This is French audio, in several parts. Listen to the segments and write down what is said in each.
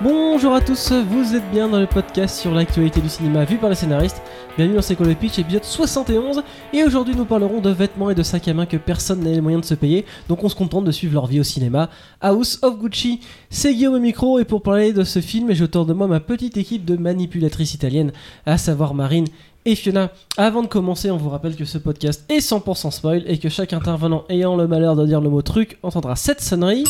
Bonjour à tous, vous êtes bien dans le podcast sur l'actualité du cinéma vu par les scénaristes. Bienvenue dans C'est quoi le pitch, épisode 71. Et aujourd'hui, nous parlerons de vêtements et de sacs à main que personne n'a les moyens de se payer, donc on se contente de suivre leur vie au cinéma. House of Gucci, c'est Guillaume au micro, et pour parler de ce film, je tourne de moi ma petite équipe de manipulatrices italiennes, à savoir Marine et Fiona. Avant de commencer, on vous rappelle que ce podcast est 100% spoil et que chaque intervenant ayant le malheur de dire le mot truc entendra cette sonnerie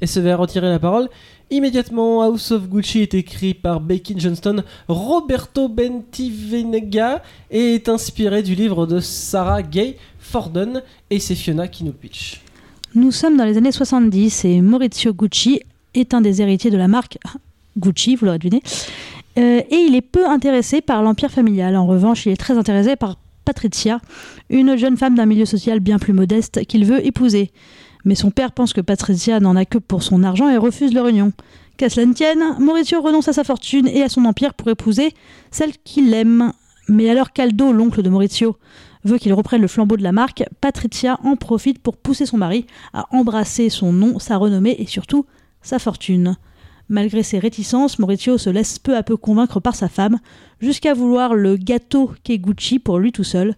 et se verra retirer la parole. Immédiatement, House of Gucci est écrit par Becky Johnston, Roberto Bentivenga et est inspiré du livre de Sarah Gay Forden et c'est Fiona qui nous pitch. Nous sommes dans les années 70 et Maurizio Gucci est un des héritiers de la marque Gucci, vous l'aurez deviné, euh, et il est peu intéressé par l'empire familial. En revanche, il est très intéressé par Patricia, une jeune femme d'un milieu social bien plus modeste qu'il veut épouser. Mais son père pense que Patricia n'en a que pour son argent et refuse leur union. Qu'à cela ne tienne, Mauricio renonce à sa fortune et à son empire pour épouser celle qu'il aime. Mais alors Caldo, l'oncle de Maurizio, veut qu'il reprenne le flambeau de la marque, Patricia en profite pour pousser son mari à embrasser son nom, sa renommée et surtout sa fortune. Malgré ses réticences, Maurizio se laisse peu à peu convaincre par sa femme, jusqu'à vouloir le gâteau qu'est Gucci pour lui tout seul,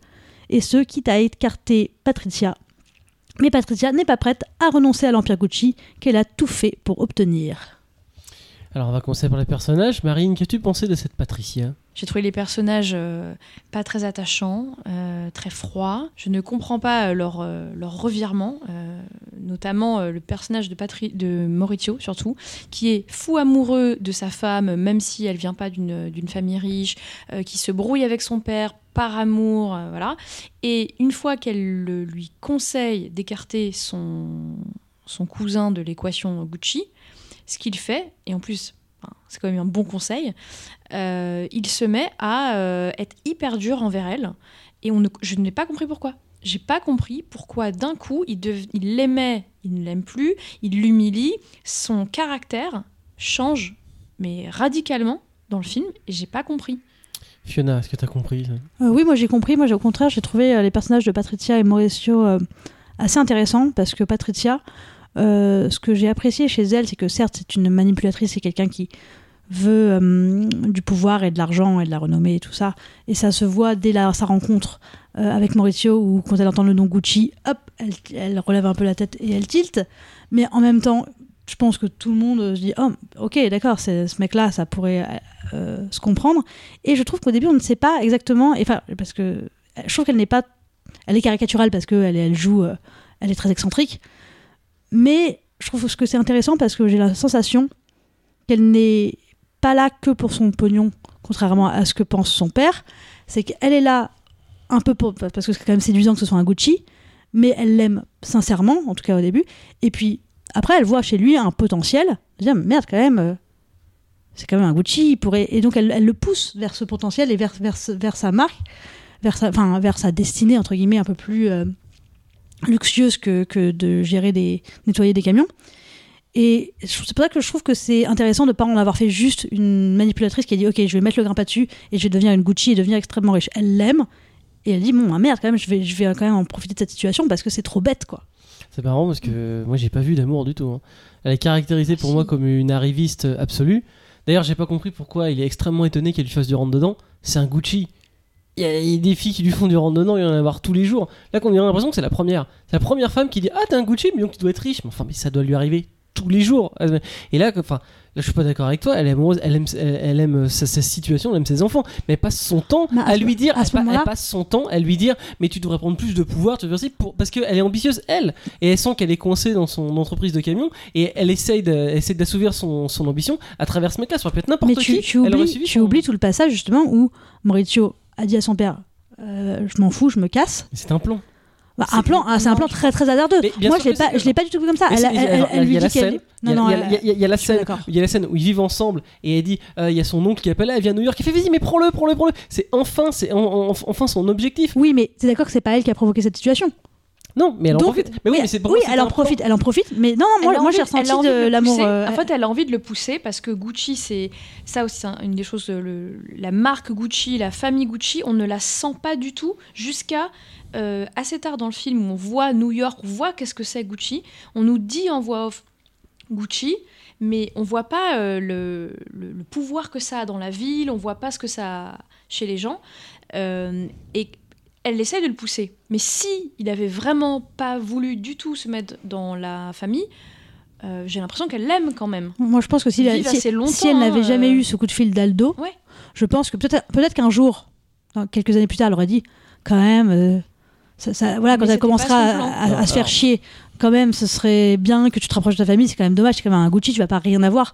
et ce quitte à écarter Patricia mais Patricia n'est pas prête à renoncer à l'Empire Gucci qu'elle a tout fait pour obtenir. Alors on va commencer par les personnages. Marine, qu'as-tu pensé de cette Patricia? J'ai trouvé les personnages euh, pas très attachants, euh, très froids. Je ne comprends pas euh, leur, leur revirement, notamment le personnage de, Patri de Maurizio, surtout, qui est fou amoureux de sa femme, même si elle vient pas d'une famille riche, qui se brouille avec son père par amour, voilà. Et une fois qu'elle lui conseille d'écarter son, cousin de l'équation Gucci, ce qu'il fait, et en plus c'est quand même un bon conseil, euh, il se met à euh, être hyper dur envers elle. Et on je n'ai pas compris pourquoi. J'ai pas compris pourquoi d'un coup il, il l'aimait, il ne l'aime plus, il l'humilie, son caractère change, mais radicalement dans le film, et j'ai pas compris. Fiona, est-ce que tu as compris euh, Oui, moi j'ai compris. Moi, au contraire, j'ai trouvé les personnages de Patricia et Mauricio assez intéressants parce que Patricia, ce que j'ai apprécié chez elle, c'est que certes, c'est une manipulatrice, c'est quelqu'un qui veut euh, du pouvoir et de l'argent et de la renommée et tout ça. Et ça se voit dès sa rencontre euh, avec Maurizio, où quand elle entend le nom Gucci, hop, elle, relève un peu la tête et elle tilte. Mais en même temps, je pense que tout le monde se dit, oh, ok, d'accord, ce mec-là, ça pourrait euh, se comprendre. Et je trouve qu'au début, on ne sait pas exactement, enfin, parce que je trouve qu'elle n'est pas, elle est caricaturale parce qu'elle elle joue, elle est très excentrique. Mais je trouve que c'est intéressant parce que j'ai la sensation qu'elle n'est pas là que pour son pognon, contrairement à ce que pense son père. C'est qu'elle est là un peu pour, parce que c'est quand même séduisant que ce soit un Gucci, mais elle l'aime sincèrement, en tout cas au début. Et puis après, elle voit chez lui un potentiel. Elle dit ah, merde, quand même, euh, c'est quand même un Gucci. Il pourrait... Et donc elle, le pousse vers ce potentiel et vers, sa marque, vers sa, destinée, entre guillemets, un peu plus euh, luxueuse que, de gérer des, nettoyer des camions. Et c'est pour ça que je trouve que c'est intéressant de ne pas en avoir fait juste une manipulatrice qui a dit Ok, je vais mettre le grain dessus et je vais devenir une Gucci et devenir extrêmement riche. Elle l'aime et elle dit Bon, ah, merde, quand même, je vais, je vais quand même en profiter de cette situation parce que c'est trop bête, quoi. C'est marrant parce que moi, j'ai pas vu d'amour du tout. Hein. Elle est caractérisée pour moi comme une arriviste absolue. D'ailleurs, j'ai pas compris pourquoi il est extrêmement étonné qu'elle lui fasse du rentre dedans. C'est un Gucci. Il y, a, des filles qui lui font du rentre dedans, il y en a avoir tous les jours. Là, qu'on a l'impression que c'est la première. C'est la première femme qui dit Ah, t'es un Gucci, mais donc tu dois être riche. Mais enfin, mais ça doit lui arriver tous les jours. Et là, enfin, là, je suis pas d'accord avec toi. Elle est amoureuse, elle aime, elle, aime sa, situation, elle aime ses enfants, mais elle passe son temps bah, à, lui dire, à elle, passe son temps à lui dire, mais tu devrais prendre plus de pouvoir, tu pour, parce qu'elle est ambitieuse elle, et elle sent qu'elle est coincée dans son entreprise de camion, et elle essaye d'assouvir son, son, ambition à travers ce mec-là. Ça peut être n'importe qui. Tu, oublies, tu oublies tout le passage justement où Maurizio a dit à son père, euh, je m'en fous, je me casse. C'est un plan. Bah, un plan, c'est un plan très très hasardeux. Moi, je l'ai pas, je l'ai pas du tout vu comme ça. Elle, lui dit qu'elle. Il y a la scène, il y a la scène où ils vivent ensemble et elle dit, euh, il y a son oncle qui appelle, elle vient à New York, il fait vas-y mais prends-le, prends-le, prends-le. C'est enfin, c'est enfin son objectif. Oui, mais c'est d'accord que c'est pas elle qui a provoqué cette situation. Non, mais elle en profite. Mais oui, mais c'est oui, elle en profite, elle en profite. Mais non, moi, moi j'ai ressenti de, l'amour. Euh, en fait, elle a envie de le pousser parce que Gucci, c'est ça aussi, une des choses. la marque Gucci, la famille Gucci, on ne la sent pas du tout jusqu'à euh, assez tard dans le film où on voit New York, on voit qu'est-ce que c'est Gucci. On nous dit en voix off Gucci, mais on voit pas euh, le, le- le pouvoir que ça a dans la ville, on voit pas ce que ça a chez les gens. Euh, et elle essaie de le pousser. Mais si il avait vraiment pas voulu du tout se mettre dans la famille, euh, j'ai l'impression qu'elle l'aime quand même. Moi, je pense que si, vivent si- elle n'avait hein, jamais euh. eu ce coup de fil d'Aldo, Ouais. je pense que peut-être peut qu'un jour, dans quelques années plus tard, elle aurait dit quand même, euh, ça, ça- voilà, Mais quand elle commencera à, se faire chier, quand même, ce serait bien que tu te rapproches de ta famille, c'est quand même dommage, c'est quand même un Gucci, tu vas pas rien avoir.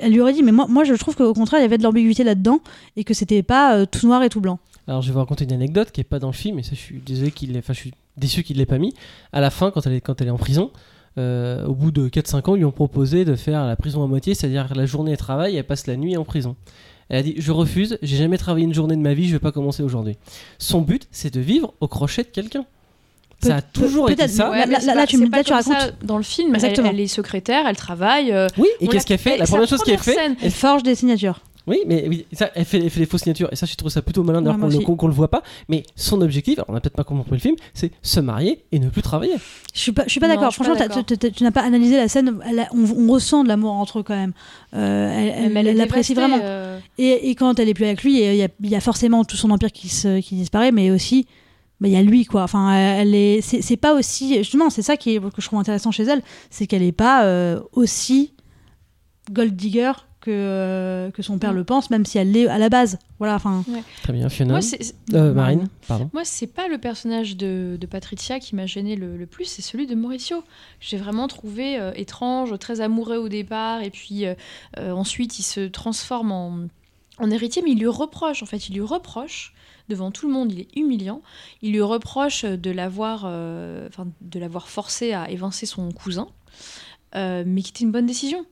Elle lui aurait dit, mais moi, moi je trouve qu'au contraire, il y avait de l'ambiguïté là-dedans et que c'était pas euh, tout noir et tout blanc. Alors je vais vous raconter une anecdote qui est pas dans le film, et ça je suis désolé qu'il l'ait, enfin je suis déçu qu'il l'ait pas mis. À la fin, quand elle est, quand elle est en prison, euh, au bout de 4-5 ans, ils lui ont proposé de faire la prison à moitié, c'est-à-dire la journée elle travaille, et elle passe la nuit en prison. Elle a dit je refuse, j'ai jamais travaillé une journée de ma vie, je vais pas commencer aujourd'hui. Son but, c'est de vivre au crochet de quelqu'un. Ça a toujours été ça. Ouais, là- tu là, racontes. dans le film. Elle, Exactement. elle est secrétaire, elle travaille. euh, Oui, et qu'est-ce qu'elle fait La première chose qu'elle fait, scène, Elle forge des signatures. Oui, mais oui, ça, elle, fait, elle fait les fausses signatures. Et ça, je trouve ça plutôt malin d'ailleurs Ouais, qu'on moi le, voit pas. Mais son objectif, alors on n'a peut-être pas compris le film, c'est se marier et ne plus travailler. Je suis pas, je suis pas d'accord. Franchement, tu n'as pas analysé la scène. Elle a- on, on ressent de l'amour entre eux quand même. Euh, elle l'apprécie vraiment. euh, Et, et quand elle est plus avec lui, il y, a- il y a forcément tout son empire qui, se, qui disparaît, mais aussi bah, il y a lui quoi. Enfin, elle est, c'est, c'est pas aussi justement, c'est ça qui est, que je trouve intéressant chez elle, c'est qu'elle est pas euh, aussi gold digger que euh, que son père Mm. le pense, même si elle l'est à la base. Voilà, enfin. Très bien, Fiona. Moi, c'est- Euh, Marine, pardon. Moi, c'est pas le personnage de, de Patricia qui m'a gêné le, le plus, c'est celui de Mauricio. J'ai vraiment trouvé euh, étrange, très amoureux au départ, et puis euh, euh, ensuite il se transforme en, en héritier, mais il lui reproche, en fait, il lui reproche devant tout le monde, il est humiliant. Il lui reproche de l'avoir, euh, enfin, de l'avoir forcé à évincer son cousin, mais qui était une bonne décision.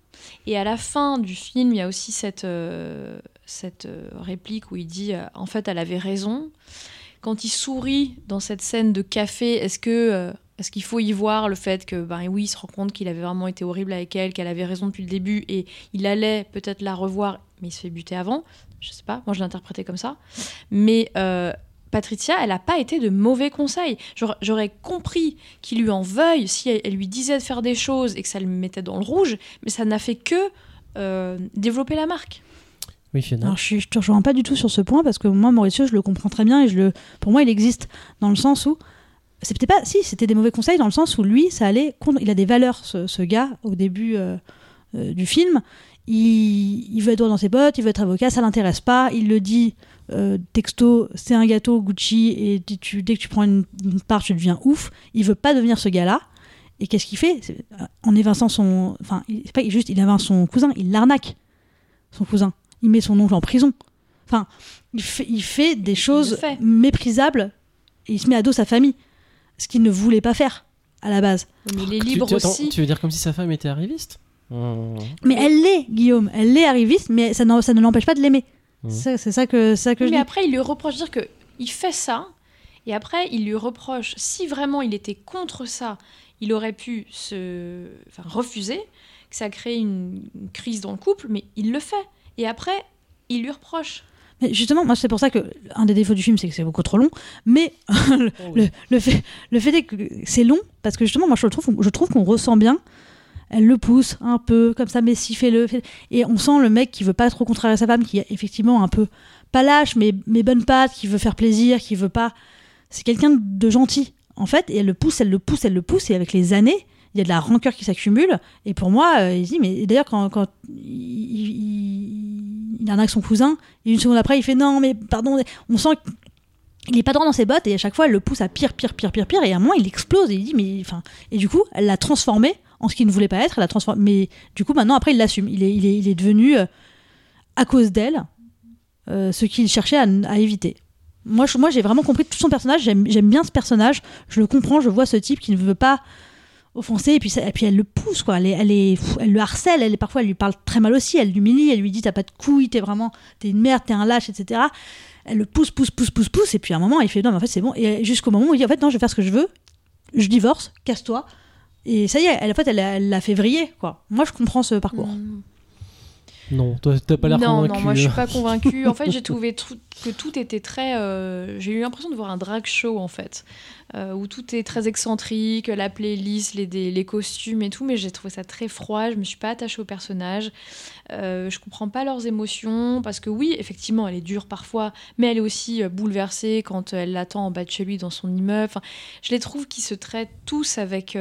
Et à la fin du film, il y a aussi cette, euh, cette euh, réplique où il dit euh, en fait, elle avait raison. Quand il sourit dans cette scène de café, est-ce que euh, est-ce qu'il faut y voir le fait que ben oui, il se rend compte qu'il avait vraiment été horrible avec elle, qu'elle avait raison depuis le début et il allait peut-être la revoir, mais il se fait buter avant. Je sais pas, moi je l'ai interprété comme ça. Mais euh, Patricia, elle n'a pas été de mauvais conseils. J'aurais- compris qu'il lui en veuille si elle, elle lui disait de faire des choses et que ça le mettait dans le rouge, mais ça n'a fait que euh, développer la marque. Oui, Fiona. Alors, je, je te rejoins pas du tout sur ce point parce que moi, Mauricio, je le comprends très bien et je le, pour moi, il existe dans le sens où c'est peut-être pas, si, c'était des mauvais conseils dans le sens où lui, ça allait contre, il a des valeurs, ce, ce gars, au début euh, euh, du film. Il, il veut être droit dans ses bottes, il veut être avocat, ça l'intéresse pas. Il le dit euh, texto, c'est un gâteau Gucci et tu- tu- dès que tu prends une, une part, tu deviens ouf. Il veut pas devenir ce gars-là. Et qu'est-ce qu'il fait? Euh, En évinçant son, enfin, il- c'est pas juste, il évince son cousin, il l'arnaque, son cousin. Il met son oncle en prison. Enfin, il fait, il fait des choses fait. méprisables et il se met à dos sa famille, ce qu'il ne voulait pas faire à la base. Mais il est Tu- libre tu, attends, aussi. tu veux dire comme si sa femme était arriviste? Mmh. Mais elle l'est, Guillaume. Elle l'est arriviste, mais ça, ça ne l'empêche pas de l'aimer. Mhm. C'est c'est ça que, c'est ça que je mais dis. après, il lui reproche de dire que il fait ça, et après, il lui reproche, si vraiment il était contre ça, il aurait pu se enfin, refuser, que ça crée une, une crise dans le couple, mais il le fait. Et après, il lui reproche. Mais justement, moi, c'est pour ça que un des défauts du film, c'est que c'est beaucoup trop long. Mais le, le- le fait, le fait est que c'est long parce que justement, moi, je trouve, je trouve qu'on ressent bien. Elle le pousse un peu comme ça, mais si fais-le. Et on sent le mec qui veut pas trop contrarier sa femme, qui est effectivement un peu pas lâche, mais, mais bonne patte, qui veut faire plaisir, qui veut pas. C'est quelqu'un de gentil, en fait. Et elle le pousse, elle le pousse, elle le pousse. Et avec les années, il y a de la rancœur qui s'accumule. Et pour moi, euh, il dit, mais d'ailleurs, quand, il, il, il arnaque son cousin, et une seconde après, il fait non, mais pardon. On sent qu'il est pas droit dans ses bottes, et à chaque fois, elle le pousse à pire, pire, pire, pire, pire. Et à un moment, il explose, et il dit, mais enfin. Et du coup, elle l'a transformé en ce qu'il ne voulait pas être. Elle transformé. Mais du coup, maintenant, après, il l'assume. Il est, il, est, il est devenu, euh, à cause d'elle, euh, ce qu'il cherchait à, éviter. Moi, moi, j'ai vraiment compris tout son personnage. J'aime bien ce personnage. Je le comprends. Je vois ce type qui ne veut pas offenser. Et puis, et puis elle le pousse, quoi. Elle, elle, elle le harcèle. Elle, parfois, elle lui parle très mal aussi. Elle l'humilie. Elle lui dit T'as pas de couilles, t'es vraiment. T'es une merde, t'es un lâche, etc. Elle le pousse, pousse, pousse, pousse, pousse. Et puis, à un moment, il fait Non, mais en fait, c'est bon. Et jusqu'au moment où il dit En fait, non, je vais faire ce que je veux. Je divorce, casse-toi. Et ça y est, elle, en fait, elle, l'a fait vriller, quoi. Moi, je comprends ce parcours. Mm. Non, toi, t'as pas l'air non, convaincu. non, moi je suis pas convaincue. En fait, j'ai trouvé tr- que tout était très. euh, j'ai eu l'impression de voir un drag show en fait, euh, où tout est très excentrique, la playlist, les, des- les costumes et tout, mais j'ai trouvé ça très froid. Je me suis pas attachée aux personnages. Euh, je comprends pas leurs émotions parce que oui, effectivement, elle est dure parfois, mais elle est aussi euh, bouleversée quand elle l'attend en bas de chez lui dans son immeuble. Enfin, je les trouve qui se traitent tous avec.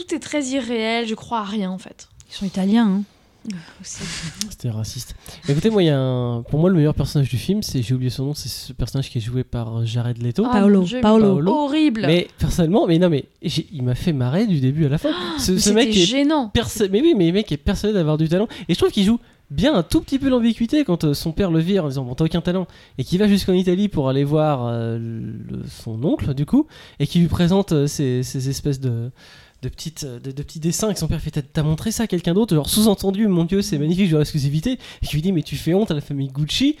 Euh, tout est très irréel. Je crois à rien en fait. Ils sont italiens. hein. C'était raciste. Écoutez, moi, il y a un... pour moi, le meilleur personnage du film, c'est j'ai oublié son nom, c'est ce personnage qui est joué par Jared Leto. Ah, Paolo, Paolo. Paolo. Horrible. Mais personnellement, mais non, mais il m'a fait marrer du début à la fin. ce, Mais ce mec est gênant. perso- mais oui, mais le mec est persuadé d'avoir du talent. Et je trouve qu'il joue bien un tout petit peu l'ambiguïté quand euh, son père le vire en disant bon t'as aucun talent et qu'il va jusqu'en Italie pour aller voir euh, le- son oncle du coup et qui lui présente euh, ces, ces espèces de de, petites, euh, de, de petits dessins que son père fait T'as- montré ça à quelqu'un d'autre genre sous-entendu mon dieu c'est magnifique je veux l'exclusivité. Et qui lui dit mais tu fais honte à la famille Gucci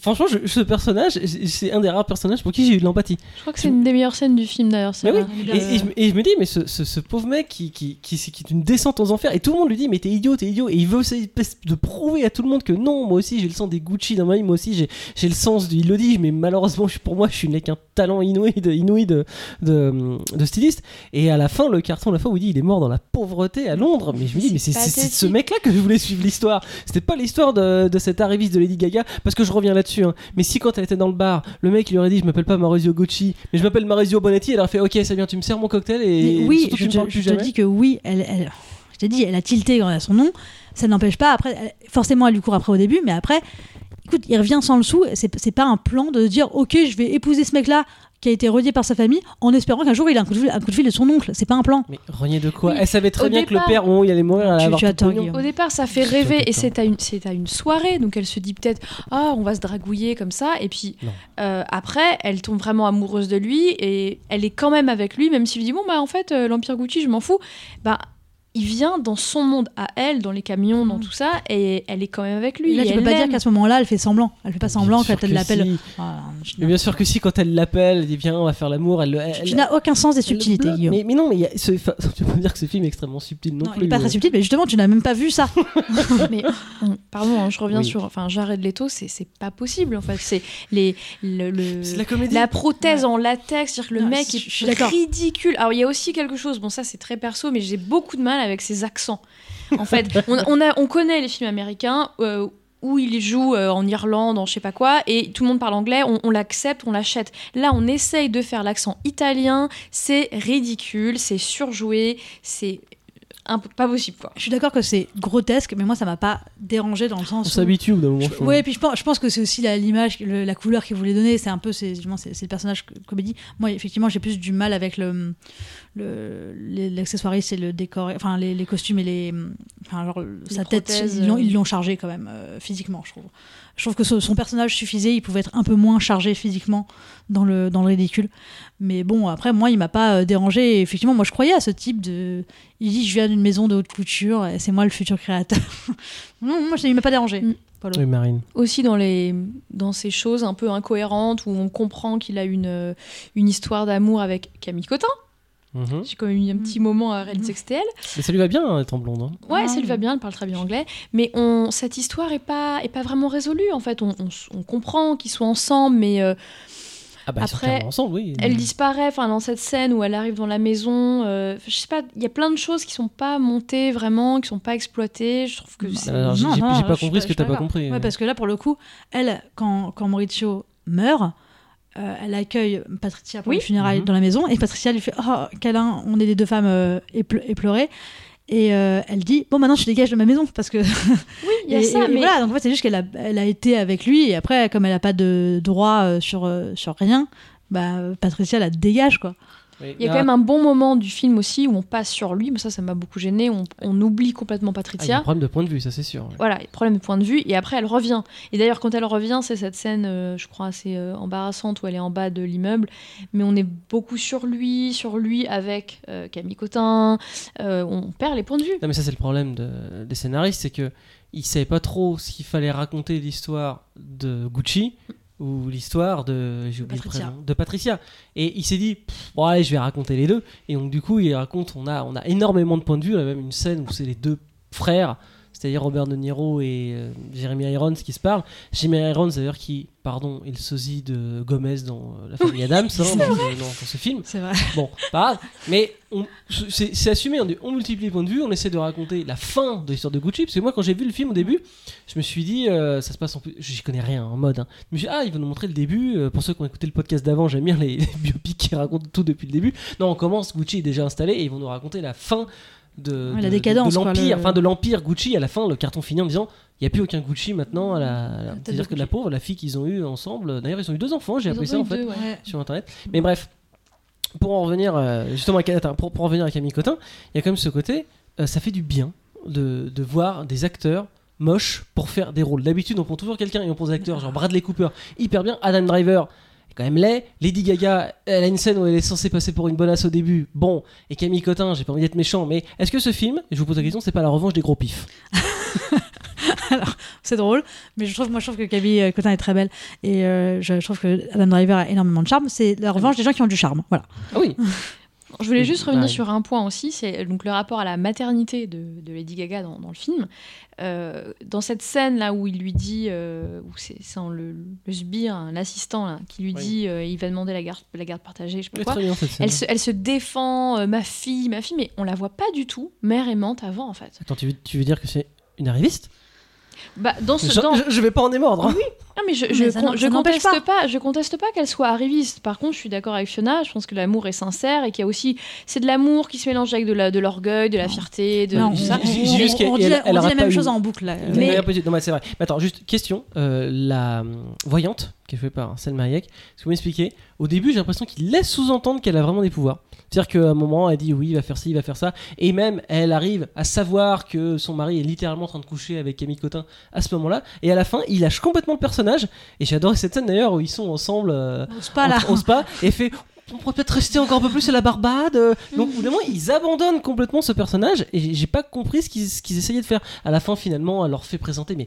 franchement je- ce personnage c'est un des rares personnages pour qui j'ai eu de l'empathie. Je crois que c'est une des meilleures scènes du film d'ailleurs. oui, et, et je, et je me dis, mais ce, ce- ce pauvre mec qui, qui, qui, qui est une descente aux enfers, et tout le monde lui dit, mais t'es idiot, t'es idiot, et il veut essayer de prouver à tout le monde que non, moi aussi j'ai le sens des Gucci dans ma vie, moi aussi j'ai le sens, du, il le dit, mais malheureusement pour moi je suis avec un talent inouï de, inouï de, de, de styliste, et à la fin, le carton, la fois où il dit, il est mort dans la pauvreté à Londres, mais je me dis, mais c'est ce mec-là que je voulais suivre l'histoire, c'était pas l'histoire de, de cet arriviste de Lady Gaga, parce que je reviens là-dessus, hein. mais si quand elle était dans le bar, le mec il lui aurait dit, je m'appelle pas Maurizio Gucci, mais je m'appelle Maurizio Bonetti, elle aurait fait, ok, ça vient, tu me sers mon cocktail, et Mais oui, surtout, tu je, me te- parles plus je te dis que oui, elle, elle- je t'ai dit, elle a tilté quand elle a son nom. Ça n'empêche pas, après, elle- forcément, elle lui court après au début, mais après, écoute, il revient sans le sou. C'est pas un plan de dire, ok, je vais épouser ce mec-là qui a été renié par sa famille en espérant qu'un jour il a un coup de fil, un coup de, fil de son oncle. C'est pas un plan. Mais renier de quoi Oui, Elle savait très au bien que le père, où il allait mourir, elle Tu- tu. Guillaume. Au départ, ça fait rêver et c'est à, une, c'est à une soirée, donc elle se dit peut-être ah on va se dragouiller comme ça et puis euh, après elle tombe vraiment amoureuse de lui et elle est quand même avec lui même s'il lui dit bon bah en fait euh, l'empire Gucci je m'en fous bah il vient dans son monde à elle dans les camions dans Mm. tout ça et elle est quand même avec lui Et là, et tu peux pas dire qu'à ce moment-là, elle fait semblant. Elle fait pas semblant quand elle l'appelle. si. Ah, Mais bien sûr que si, quand elle l'appelle, elle dit viens, on va faire l'amour, elle, elle, Tu n'as aucun sens des subtilités. Guillaume. Mais, mais non, mais y a ce, enfin, tu peux pas dire que ce film est extrêmement subtil non, Non, plus. il est pas très subtil, mais justement, tu n'as même pas vu ça. mais pardon hein, je reviens Oui. sur enfin Jared Leto c'est c'est pas possible en fait c'est les le, le- C'est de la comédie. La prothèse en latex, c'est-à-dire que le Non, mec est ridicule. Alors il y a aussi quelque chose, bon ça c'est très perso, mais j'ai beaucoup de mal avec ses accents. En fait, on, a, on connaît les films américains euh, où il joue euh, en Irlande, en je sais pas quoi, et tout le monde parle anglais, on, on l'accepte, on l'achète. Là, on essaye de faire l'accent italien, c'est ridicule, c'est surjoué, c'est pas possible quoi. Je suis d'accord que c'est grotesque, mais moi, ça m'a pas dérangé dans le On sens où. s'habitue au bout d'un moment. je et puis je pense, je pense que c'est aussi la- l'image, le- la couleur qu'il voulait donner. C'est un peu, c'est justement, c'est c'est le personnage co- comédie. Moi, effectivement, j'ai plus du mal avec le le- les- l'accessoiriste et le décor, enfin les, les costumes et les, enfin genre sa tête, prothèses, ils l'ont euh. ils l'ont chargé quand même euh, physiquement, je trouve. Je trouve que ce- son personnage suffisait, il pouvait être un peu moins chargé physiquement dans le dans le ridicule. Mais bon, après moi, il m'a pas euh, dérangé. Et effectivement, moi, je croyais à ce type de. Il dit, je viens d'une maison de haute couture, et c'est moi le futur créateur. non, moi, il m'a pas dérangé. Mm. Oui, Marine. Aussi dans, les, dans ces choses un peu incohérentes où on comprend qu'il a une, euh, une histoire d'amour avec Camille Cotin. Mhm. J'ai quand même eu un petit moment à réaliser que c'était elle. Mais ça lui va bien hein, être en blonde. hein. Ouais, Ah. ça lui va bien, elle parle très bien anglais. Mais on, cette histoire est pas, est pas vraiment résolue, en fait. On, on s- on comprend qu'ils sont ensemble, mais euh, Ah bah ils sont Après, carrément ensemble, oui. elle disparaît. Enfin, dans cette scène où elle arrive dans la maison, euh, je sais pas, il y a plein de choses qui sont pas montées vraiment, qui sont pas exploitées. Je trouve que Bah, j'ai pas compris ce que t'as pas compris. Ouais, parce que là, pour le coup, elle, quand, quand Maurizio meurt, euh, elle accueille Patricia pour Oui. les funérailles Mhm. dans la maison et Patricia lui fait Oh, câlin, on est les deux femmes euh, éple- éplorées. Et euh, elle dit Bon, maintenant je dégage de ma maison parce que. Oui, il y a et, ça, et- et mais voilà, donc en fait, c'est juste qu'elle a, elle a été avec lui et après, comme elle a pas de droit euh, sur, euh, sur rien, bah, Patricia la dégage quoi. Oui. il y a Ah, quand même un bon moment du film aussi où on passe sur lui, mais ça, ça m'a beaucoup gêné. On, on oublie complètement ah, il y a Patricia. un problème de point de vue, ça c'est sûr. ouais. Voilà, problème de point de vue, et après elle revient. Et d'ailleurs, quand elle revient, c'est cette scène, euh, je crois, assez euh, embarrassante où elle est en bas de l'immeuble, mais on est beaucoup sur lui, sur lui avec euh, Camille Cotin, euh, on perd les points de vue. Non mais ça c'est le problème de- des scénaristes, c'est que ils savaient pas trop ce qu'il fallait raconter l'histoire de Gucci ou l'histoire de Patricia. de Patricia. Et il s'est dit bon allez je vais raconter les deux. Et donc du coup il raconte on a on a énormément de points de vue, on a même une scène où c'est les deux frères c'est-à-dire Robert De Niro et euh, Jeremy Irons qui se parlent. Jeremy Irons d'ailleurs qui, pardon, est le sosie de Gomez dans euh, La famille Adams, hein, dans, ce- dans- dans ce film. C'est vrai. Bon, pas grave, mais c'est assumé, on multiplie les points de vue, on essaie de raconter la fin de l'histoire de Gucci, parce que moi quand j'ai vu le film au début, je me suis dit, euh, ça se passe en plus, j'y connais rien en mode, hein. je me suis dit, ah, ils vont nous montrer le début, euh, pour ceux qui ont écouté le podcast d'avant, j'aime bien les, les biopics qui racontent tout depuis le début. Non, on commence, Gucci est déjà installé, et ils vont nous raconter la fin de, Ouais, de- la décadence, de quoi, l'empire, le- enfin de l'empire Gucci, à la fin, le carton finit en disant, il n'y a plus aucun Gucci maintenant, à la... c'est-à-dire que la pauvre, la fille qu'ils ont eue ensemble, d'ailleurs ils ont eu deux enfants, j'ai appris ça eu en fait deux, ouais. Ouais. sur internet. Mais bref, pour en revenir euh, justement à, pour, pour en revenir à Camille Cotin, il y a quand même ce côté, euh, ça fait du bien de, de voir des acteurs moches pour faire des rôles. D'habitude, on prend toujours quelqu'un et on pose des acteurs genre Bradley Cooper, hyper bien, Adam Driver. Quand même laid. Lady Gaga, elle a une scène où elle est censée passer pour une bonasse au début. Bon, et Camille Cotin, j'ai pas envie d'être méchant, mais est-ce que ce film, je vous pose la question, c'est pas la revanche des gros pifs C'est drôle, mais je trouve, moi, je trouve que Camille euh, Cotin est très belle et euh, je, je trouve que Adam Driver a énormément de charme. C'est la revanche des gens qui ont du charme. Voilà. Ah oui, Je voulais Oui, juste revenir sur un point aussi, c'est donc le rapport à la maternité de, de Lady Gaga dans, dans le film. Euh, dans cette scène là où il lui dit, euh, où c'est le, le sbire, un assistant là, qui lui Oui. dit, euh, il va demander la garde, la garde partagée, je sais pas Oui, quoi. bien. Elle se, elle se défend, ma fille, ma fille, mais on la voit pas du tout mère aimante avant en fait. Attends, tu veux, tu veux dire que c'est une arriviste? Bah, dans ce, je, dans- je- je vais pas en émordre. hein. Non, mais je, Mais je, ça con- conteste pas. je conteste pas qu'elle soit arriviste. Par contre, je suis d'accord avec Fiona. Je pense que l'amour est sincère et qu'il y a aussi c'est de l'amour qui se mélange avec de la de l'orgueil, de la fierté, de Non, tout on, ça. on- juste dit, elle- la- elle on dit la même eu- chose en boucle. là. Mais... Mais- Non, mais c'est vrai. Mais attends, juste question. euh, la euh, voyante, qui est faite par Selma Hayek, est-ce que vous m'expliquez Au début, j'ai l'impression qu'il laisse sous-entendre qu'elle a vraiment des pouvoirs. C'est-à-dire qu'à un moment, elle dit oui, il va faire ci, il va faire ça. Et même, elle arrive à savoir que son mari est littéralement en train de coucher avec Camille Cotin à ce moment-là. Et à la fin, il lâche complètement le personnage. Et j'ai adoré cette scène d'ailleurs où ils sont ensemble euh, Au spa, là. entre- au spa et fait on pourrait peut-être rester encore un peu plus à la Barbade. euh. Donc, au bout d'un moment, ils abandonnent complètement ce personnage et j'ai- pas compris ce qu'ils ce qu'ils essayaient de faire. À la fin, finalement, elle leur fait présenter, mais.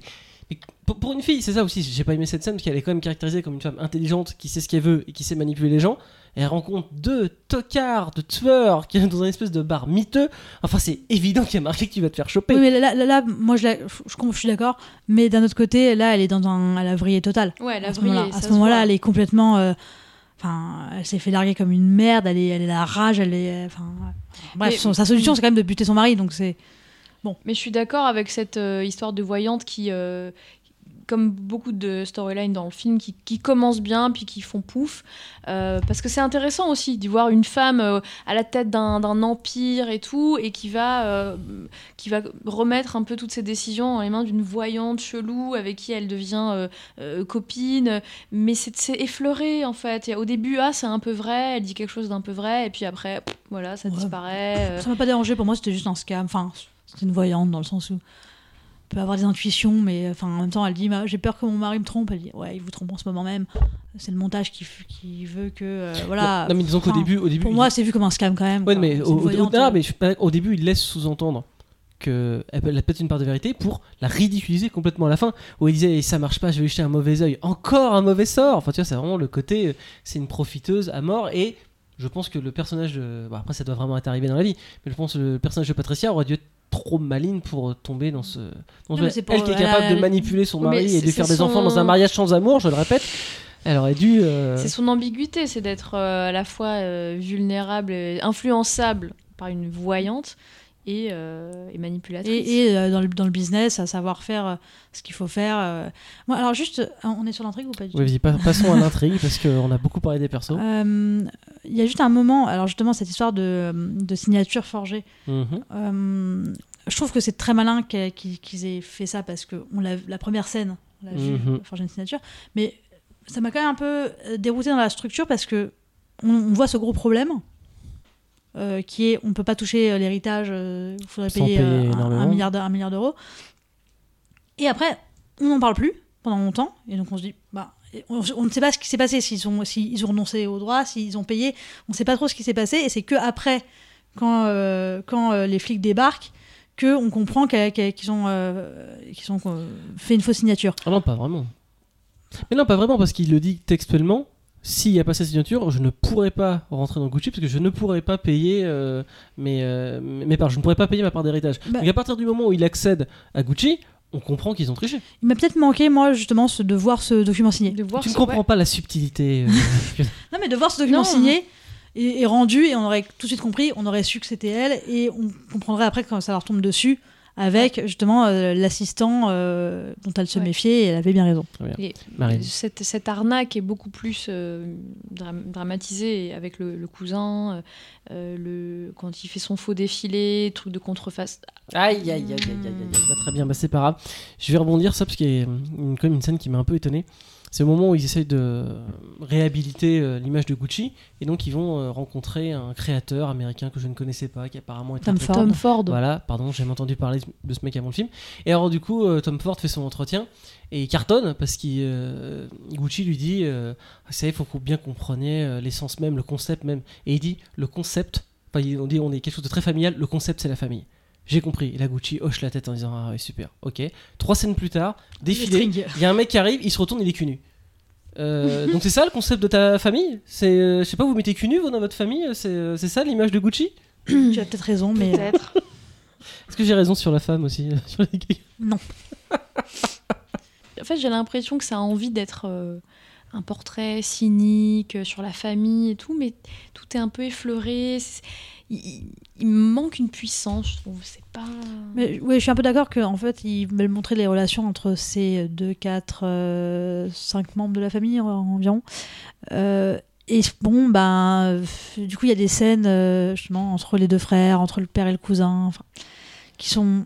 Pour- une fille, c'est ça aussi, j'ai pas aimé cette scène parce qu'elle est quand même caractérisée comme une femme intelligente qui sait ce qu'elle veut et qui sait manipuler les gens. Et elle rencontre deux tocards, de tueurs qui sont dans une espèce de bar miteux. Enfin, c'est évident qu'il y a marqué que tu vas te faire choper. Oui, mais là, là, là, moi, je, la- je, je suis d'accord. Mais d'un autre côté, là, elle est dans un, elle a vrillé total. Ouais, la à ce vrillée, moment-là, ça à ce moment-là, elle est complètement. euh, Enfin, elle s'est fait larguer comme une merde. Elle est, elle est la rage. Elle est. Enfin, ouais. bref, Mais- son- sa solution, c'est quand même de buter son mari. Donc c'est. Mais je suis d'accord avec cette euh, histoire de voyante qui, euh, comme beaucoup de storylines dans le film, qui, qui commencent bien puis qui font pouf. Euh, parce que c'est intéressant aussi d'y voir une femme à la tête d'un empire et tout, et qui va, qui va remettre un peu toutes ses décisions dans les mains d'une voyante chelou avec qui elle devient copine. Mais c'est effleuré en fait. Et au début, ah, c'est un peu vrai, elle dit quelque chose d'un peu vrai, et puis après, pff, voilà, ça Ouais. disparaît. Ça m'a pas dérangé. Pour moi, c'était juste un scam. Enfin, c'était une voyante dans le sens où. Elle peut avoir des intuitions, mais enfin, en même temps, elle dit bah, J'ai peur que mon mari me trompe. Elle dit Ouais, il vous trompe en ce moment même. C'est le montage qui, qui veut que. euh, voilà. non, mais disons qu'au début, au début, Pour moi, c'est vu comme un scam quand même. Ouais, quoi. mais C'est au, au- voyante, non, euh, mais pas- au début, il laisse sous-entendre qu'elle elle a peut-être une part de vérité pour la ridiculiser complètement à la fin, où il disait ça marche pas, je vais lui jeter un mauvais œil, encore un mauvais sort. Enfin, tu vois, c'est vraiment le côté, euh, c'est une profiteuse à mort et. Je pense que le personnage de. bon, après, ça doit vraiment être arrivé dans la vie, mais je pense que le personnage de Patricia aurait dû être trop maligne pour tomber dans ce. dans ce- mais c'est pour- elle qui est capable de manipuler son Oui, mari et de lui faire des enfants dans un mariage sans amour, je le répète. Elle aurait dû. euh, C'est son ambiguïté, c'est d'être euh, à la fois euh, vulnérable, et influençable par une voyante et, euh, et manipulatrice. Et, et, euh, dans, le, dans le business, à savoir faire euh, ce qu'il faut faire. euh. Moi, alors juste, euh, on est sur l'intrigue ou pas du tout vas-y, pas- passons à l'intrigue parce qu'on a beaucoup parlé des persos. Il y a juste un moment, alors justement, cette histoire de, de signature forgée, Mhm. euh, je trouve que c'est très malin qu'ils aient fait ça parce que on l'a- première scène, on l'a vu Mhm. forger une signature, mais ça m'a quand même un peu euh, dérouté dans la structure parce que on, on voit ce gros problème. euh, qui est on peut pas toucher l'héritage il faudrait Sans payer, payer un- un, milliard de- un milliard d'euros et après on n'en parle plus pendant longtemps et donc on se dit bah on, on ne sait pas ce qui s'est passé s'ils ont s'ils ont renoncé aux droits s'ils ont payé on ne sait pas trop ce qui s'est passé et c'est que après quand euh, quand euh, les flics débarquent que on comprend qu'ils ont euh, qu'ils ont fait une fausse signature Ah non, pas vraiment. Mais non, pas vraiment, parce qu'il le dit textuellement. s'il n'y a pas cette signature, je ne pourrais pas rentrer dans Gucci parce que je ne pourrais pas payer mes, mes parts. Je ne pourrais pas payer ma part d'héritage. Bah- Donc à partir du moment où il accède à Gucci, on comprend qu'ils ont triché. Il m'a peut-être manqué, moi, justement, ce- de voir ce document signé. De voir tu ne comprends ouais. pas la subtilité. euh, Non, mais de voir ce document Non. signé et, et rendu, et on aurait tout de suite compris, on aurait su que c'était elle, et on comprendrait après quand ça leur tombe dessus, avec justement euh, l'assistant euh, dont elle se Ouais. méfiait, et elle avait bien raison. Et cette, cette arnaque est beaucoup plus euh, dram- dramatisée avec le, le cousin, euh, euh, le, quand il fait son faux défilé, truc de contreface. Aïe, aïe, aïe, aïe, aïe, aïe, aïe. Bah, très bien, bah, c'est pas grave. Je vais rebondir ça parce qu'il y a une, quand même une scène qui m'a un peu étonné. C'est au moment où ils essayent de réhabiliter euh, l'image de Gucci et donc ils vont euh, rencontrer un créateur américain que je ne connaissais pas qui apparemment est Tom Ford. Tom Ford. Voilà, pardon, j'ai entendu parler de ce mec avant le film. Et alors du coup, euh, Tom Ford fait son entretien et il cartonne parce que Gucci lui dit, euh, vous savez, il faut que vous bien compreniez l'essence même, le concept même. Et il dit, le concept, enfin, on dit on est quelque chose de très familial, le concept c'est la famille. J'ai compris. Et là, Gucci hoche la tête en disant, ah ouais, super, ok. Trois scènes plus tard, défilé, string. il y a un mec qui arrive, il se retourne, il est cul nu. Euh, donc c'est ça le concept de ta famille? C'est, euh, je sais pas, vous mettez cul nu vous dans votre famille? C'est euh, c'est ça l'image de Gucci? Tu as peut-être raison, mais. Peut-être. Est-ce que j'ai raison sur la femme aussi sur les gays Non. En fait, j'ai l'impression que ça a envie d'être euh, un portrait cynique euh, sur la famille et tout, mais tout est un peu effleuré. C'est- Il, il- il manque une puissance, je trouve. C'est pas. Mais oui, je suis un peu d'accord qu'en fait, ils veulent montrer les relations entre ces 2, 4, 5 membres de la famille en- environ. Euh, et bon, ben, euh, du coup, il y a des scènes euh, justement entre les deux frères, entre le père et le cousin, enfin, qui sont.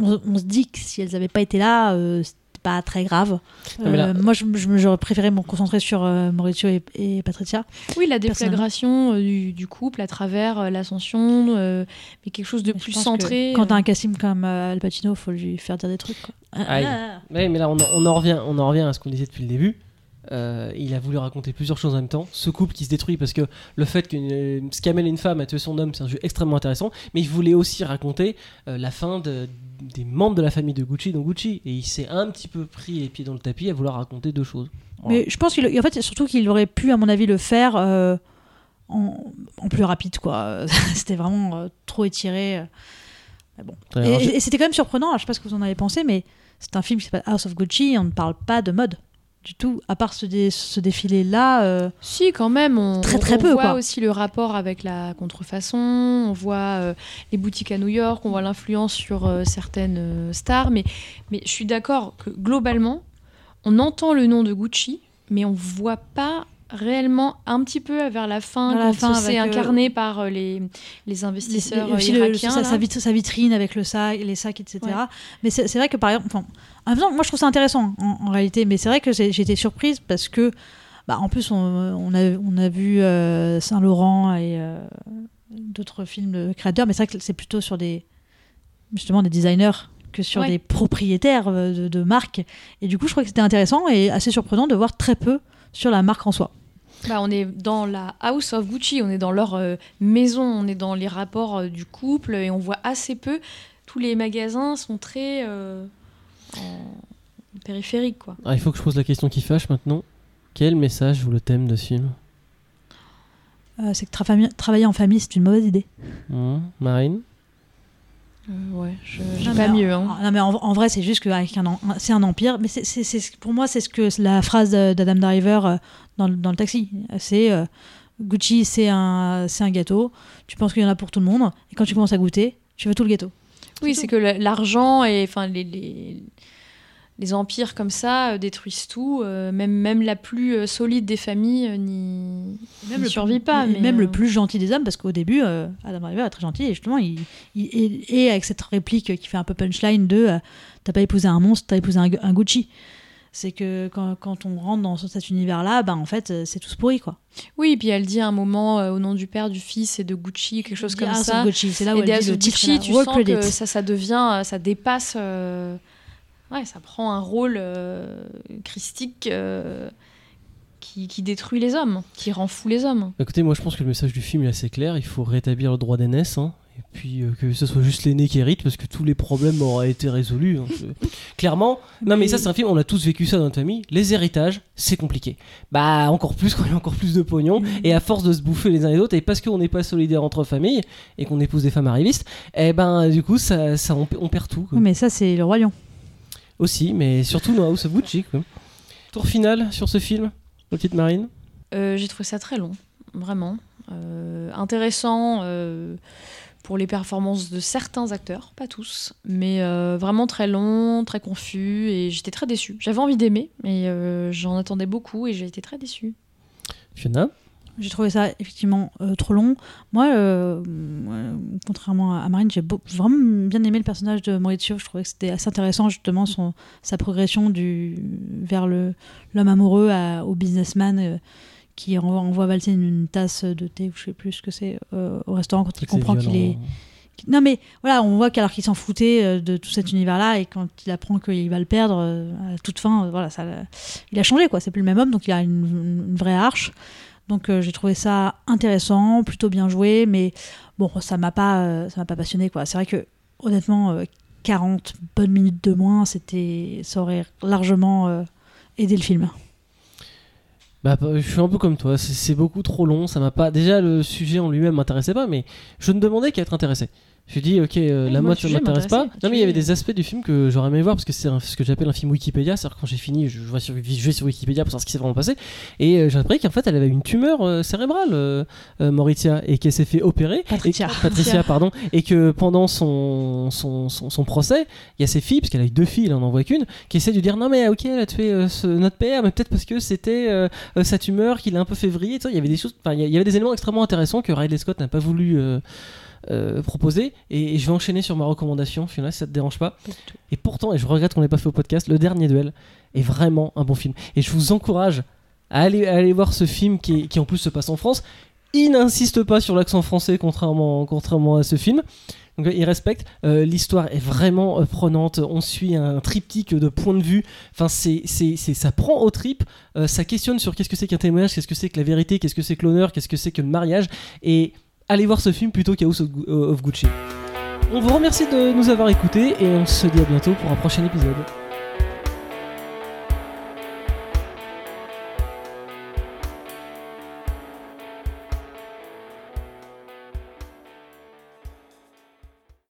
On, se dit que si elles n'avaient pas été là, euh, pas très grave. Non, mais là- Euh, moi, j'aurais préféré me concentrer sur euh, Maurizio et, et Patricia. Oui, la déflagration euh, du, du couple à travers euh, l'ascension, euh, mais quelque chose de Mais plus centré. que Quand t'as un casting comme euh, Al Pacino, faut lui faire dire des trucs. Quoi. Aïe. Ah. Ouais, mais là, on en revient, on en revient à ce qu'on disait depuis le début. Euh, il a voulu raconter plusieurs choses en même temps. Ce couple qui se détruit parce que le fait que ce qui amène une femme à tuer son homme, c'est un jeu extrêmement intéressant. Mais il voulait aussi raconter euh, la fin de- des membres de la famille de Gucci dans Gucci. Et il s'est un petit peu pris les pieds dans le tapis à vouloir raconter deux choses. Voilà. Mais je pense qu'il en fait surtout qu'il aurait pu à mon avis le faire euh, en, en plus rapide quoi. C'était vraiment euh, trop étiré. Mais bon. Et. Alors, c'était quand même surprenant. Je sais pas ce que vous en avez pensé, mais c'est un film qui s'appelle House of Gucci. On ne parle pas de mode du tout, à part ce, dé- ce défilé là. Si, quand même. On, Très, on- très on peu, voit quoi. aussi le rapport avec la contrefaçon, on voit euh, les boutiques à New York, on voit l'influence sur euh, certaines euh, stars. Mais, mais je suis d'accord que globalement, on entend le nom de Gucci, mais on voit pas réellement un petit peu vers la fin Vers la quand c'est euh, incarné par euh, les, investisseurs les- euh, le- irakiens. sa, vitrine avec le sac, les sacs, etc. Ouais. Mais c'est vrai que par exemple, enfin, moi je trouve ça intéressant en, en réalité, mais c'est vrai que j'ai été surprise parce que, bah, en plus, on, on a, on a vu euh, Saint-Laurent et euh, d'autres films de créateurs, mais c'est vrai que c'est plutôt sur des, justement, des designers que sur Ouais. des propriétaires de, de marques. Et du coup, je crois que c'était intéressant et assez surprenant de voir très peu sur la marque en soi. Bah, on est dans la House of Gucci, on est dans leur euh, maison, on est dans les rapports euh, du couple et on voit assez peu. Tous les magasins sont très euh, en périphérique, quoi. Ah, il faut que je pose la question qui fâche maintenant. Quel message ou le thème de ce film? Euh, c'est que tra- travailler en famille, c'est une mauvaise idée. Hum, Marine? Ouais, je- Non, pas mieux. en- hein. Non, mais en, en vrai, c'est juste en- c'est un empire. Mais c'est, pour moi, c'est ce que la phrase de- d'Adam Driver dans, le- dans le taxi. C'est euh, Gucci, c'est un, un gâteau. Tu penses qu'il y en a pour tout le monde. Et quand tu commences à goûter, tu veux tout le gâteau. Oui, c'est que la- l'argent et enfin les, les, les empires comme ça euh, détruisent tout. euh, même, même la plus solide des familles euh, n'y Même n'y le survit pas. mais, même euh, le plus gentil des hommes, parce qu'au début, Adam Driver est très gentil. Et justement, il, il- et, et avec cette réplique qui fait un peu punchline de T'as pas épousé un monstre, t'as épousé un, un Gucci. C'est que quand, quand on rentre dans cet univers-là, ben, en fait, euh, c'est tous pourri. Quoi. Oui, puis elle dit à un moment euh, au nom du père, du fils et de Gucci, quelque chose comme of ça. Gucci, c'est là où et elle House dit of le titre. Gucci, tu sens que ça, ça devient, euh, ça dépasse. euh, Ouais, ça prend un rôle euh, christique euh, qui, qui détruit les hommes, qui rend fou les hommes. Écoutez, moi je pense que le message du film est assez clair. Il faut rétablir le droit d'aînesse. hein. Et puis euh, que ce soit juste l'aîné qui hérite parce que tous les problèmes auraient été résolus. hein. Je- Clairement, non mais ça c'est un film, on a tous vécu ça dans notre famille. Les héritages, c'est compliqué. Bah encore plus quand il y a encore plus de pognon. Et à force de se bouffer les uns les autres, et parce qu'on n'est pas solidaire entre familles et qu'on épouse des femmes arrivistes, et ben du coup ça, ça on, on perd tout. quoi. Oui, mais ça, c'est le Roi Lion. Aussi, mais surtout dans House of Gucci. quoi. Tour final sur ce film, la petite Marine. Euh, J'ai trouvé ça très long, vraiment. Euh, intéressant euh, pour les performances de certains acteurs, pas tous, mais euh, vraiment très long, très confus, et j'étais très déçue. J'avais envie d'aimer, mais euh, j'en attendais beaucoup et j'ai été très déçue. Fiona? J'ai trouvé ça effectivement euh, trop long. Moi, euh, euh, contrairement à Marine, j'ai vraiment bien aimé le personnage de Maurizio. Je trouvais que c'était assez intéressant justement son, sa progression du, vers le- l'homme amoureux à- au businessman euh, qui envoie, envoie valser une, une tasse de thé ou je sais plus ce que c'est euh, au restaurant quand il comprend qu'il est violent. non mais voilà, on voit qu'alors qu'il s'en foutait euh, de tout cet univers-là et quand il apprend qu'il va le perdre euh, à toute fin, voilà, ça, il a changé quoi. C'est plus le même homme, donc il a une, une vraie arche. Donc euh, j'ai trouvé ça intéressant, plutôt bien joué, mais bon, ça m'a pas, euh, ça m'a pas passionné quoi. C'est vrai que honnêtement, euh, 40 bonnes minutes de moins, c'était, ça aurait largement aidé le film. Bah, je suis un peu comme toi, c'est beaucoup trop long, ça m'a pas. Déjà, le sujet en lui-même m'intéressait pas, mais je ne demandais qu'à être intéressé. Je dis, ok, euh, la moi, mode ça m'intéresse pas. Non, mais il y avait des aspects du film que j'aurais aimé voir parce que c'est ce que j'appelle un film Wikipédia. C'est-à-dire, quand j'ai fini, je vais sur, je vais sur Wikipédia pour savoir ce qui s'est vraiment passé. Et euh, j'ai appris qu'en fait, elle avait une tumeur euh, cérébrale, euh, Maurizia, et qu'elle s'est fait opérer. Patricia. Et- Patricia, pardon. Et que pendant son, son, son, son procès, il y a ses filles, parce qu'elle a eu deux filles, elle en envoie qu'une, qui essaient de dire non, mais ok, elle a tué ce- notre père, mais peut-être parce que c'était sa tumeur qu'il a un peu février. Il y avait des choses, il y avait des éléments extrêmement intéressants que Ridley Scott n'a pas voulu. euh, proposer et, et je vais enchaîner sur ma recommandation Fiona si ça te dérange pas. Et pourtant et je regrette qu'on l'ait pas fait au podcast le dernier duel est vraiment un bon film. Et je vous encourage à aller, à aller voir ce film qui, est- qui en plus se passe en France. Il n'insiste pas sur l'accent français contrairement, contrairement à ce film. Donc il respecte. Euh, l'histoire est vraiment euh, prenante. On suit un triptyque de points de vue. Enfin c'est, c'est, ça prend au trip. Euh, ça questionne sur qu'est-ce que c'est qu'un témoignage qu'est-ce que c'est que la vérité qu'est-ce que c'est que l'honneur qu'est-ce que c'est que le mariage. Et allez voir ce film plutôt qu'House Gu- of Gucci. On vous remercie de nous avoir écoutés et on se dit à bientôt pour un prochain épisode